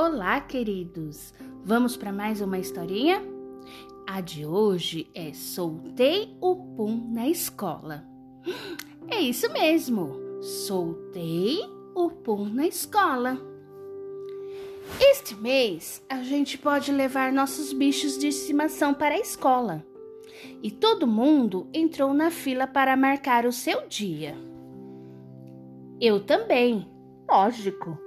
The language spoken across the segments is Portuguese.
Olá, queridos! Vamos para mais uma historinha? A de hoje é Soltei o Pum na escola. É isso mesmo! Soltei o Pum na escola. Este mês a gente pode levar nossos bichos de estimação para a escola. E todo mundo entrou na fila para marcar o seu dia. Eu também, lógico.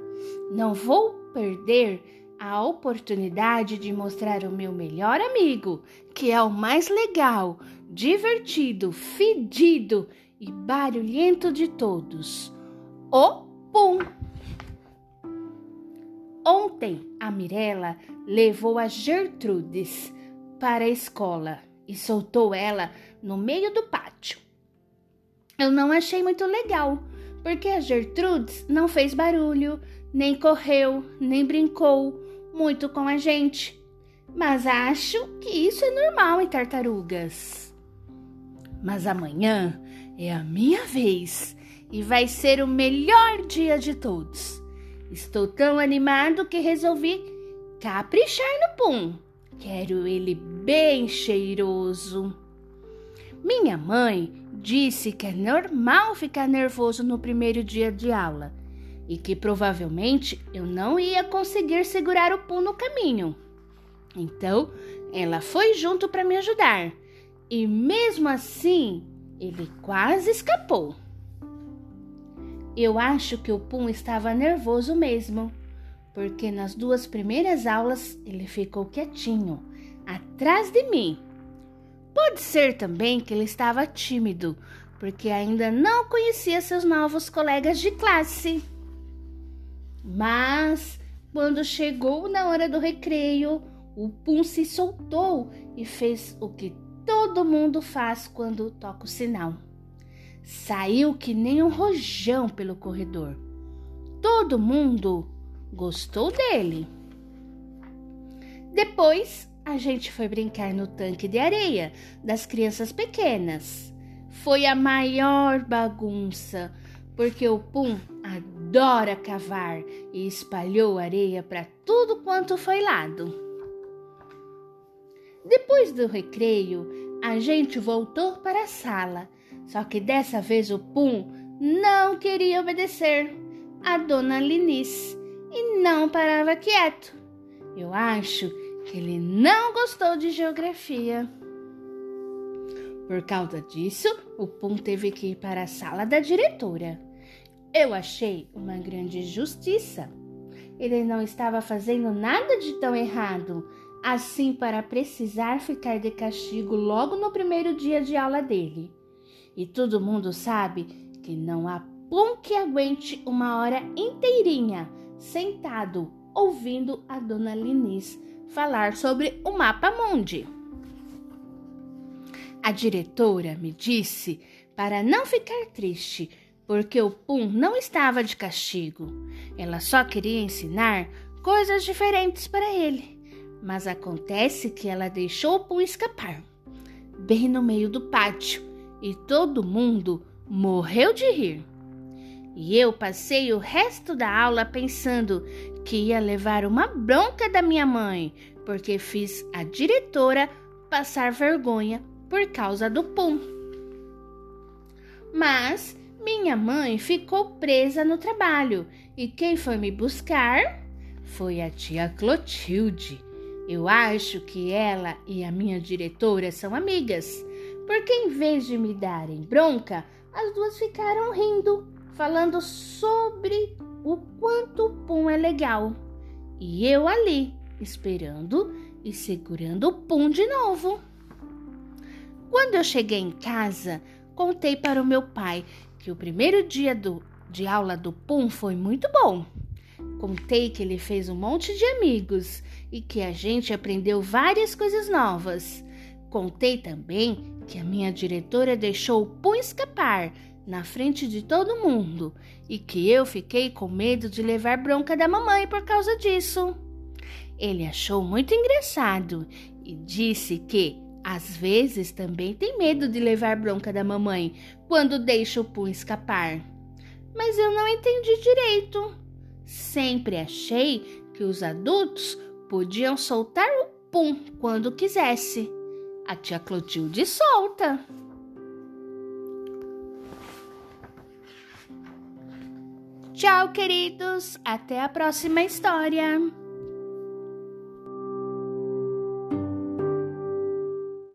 Não vou perder a oportunidade de mostrar o meu melhor amigo, que é o mais legal, divertido, fedido e barulhento de todos. O Pum! Ontem a Mirella levou a Gertrudes para a escola e soltou ela no meio do pátio. Eu não achei muito legal, porque a Gertrudes não fez barulho, nem correu, nem brincou muito com a gente. Mas acho que isso é normal em tartarugas. Mas amanhã é a minha vez e vai ser o melhor dia de todos. Estou tão animado que resolvi caprichar no pum. Quero ele bem cheiroso. Minha mãe disse que é normal ficar nervoso no primeiro dia de aula e que provavelmente eu não ia conseguir segurar o pum no caminho. Então, ela foi junto para me ajudar e mesmo assim ele quase escapou. Eu acho que o Pum estava nervoso mesmo, porque nas duas primeiras aulas ele ficou quietinho, atrás de mim. Pode ser também que ele estava tímido, porque ainda não conhecia seus novos colegas de classe. Mas quando chegou na hora do recreio, o Pum se soltou e fez o que todo mundo faz quando toca o sinal. Saiu que nem um rojão pelo corredor. Todo mundo gostou dele. Depois, a gente foi brincar no tanque de areia das crianças pequenas. Foi a maior bagunça, porque o Pum cavar e espalhou areia para tudo quanto foi lado. Depois do recreio, a gente voltou para a sala, só que dessa vez o Pum não queria obedecer a dona Linice e não parava quieto. Eu acho que ele não gostou de geografia. Por causa disso, o Pum teve que ir para a sala da diretora. Eu achei uma grande justiça. Ele não estava fazendo nada de tão errado, assim para precisar ficar de castigo logo no primeiro dia de aula dele. E todo mundo sabe que não há pum que aguente uma hora inteirinha sentado ouvindo a dona Linis falar sobre o mapa mundi. A diretora me disse para não ficar triste, porque o Pum não estava de castigo. Ela só queria ensinar coisas diferentes para ele. Mas acontece que ela deixou o Pum escapar, bem no meio do pátio, e todo mundo morreu de rir. E eu passei o resto da aula pensando que ia levar uma bronca da minha mãe, porque fiz a diretora passar vergonha por causa do Pum. Mas minha mãe ficou presa no trabalho e quem foi me buscar foi a tia Clotilde. Eu acho que ela e a minha diretora são amigas, porque em vez de me darem bronca, as duas ficaram rindo, falando sobre o quanto o pum é legal. E eu ali, esperando e segurando o pum de novo. Quando eu cheguei em casa, contei para o meu pai que o primeiro dia do, de aula do Pum foi muito bom. Contei que ele fez um monte de amigos e que a gente aprendeu várias coisas novas. Contei também que a minha diretora deixou o Pum escapar na frente de todo mundo e que eu fiquei com medo de levar bronca da mamãe por causa disso. Ele achou muito engraçado e disse que às vezes também tem medo de levar bronca da mamãe quando deixa o pum escapar. Mas eu não entendi direito. Sempre achei que os adultos podiam soltar o pum quando quisesse. A tia Clotilde solta. Tchau, queridos! Até a próxima história!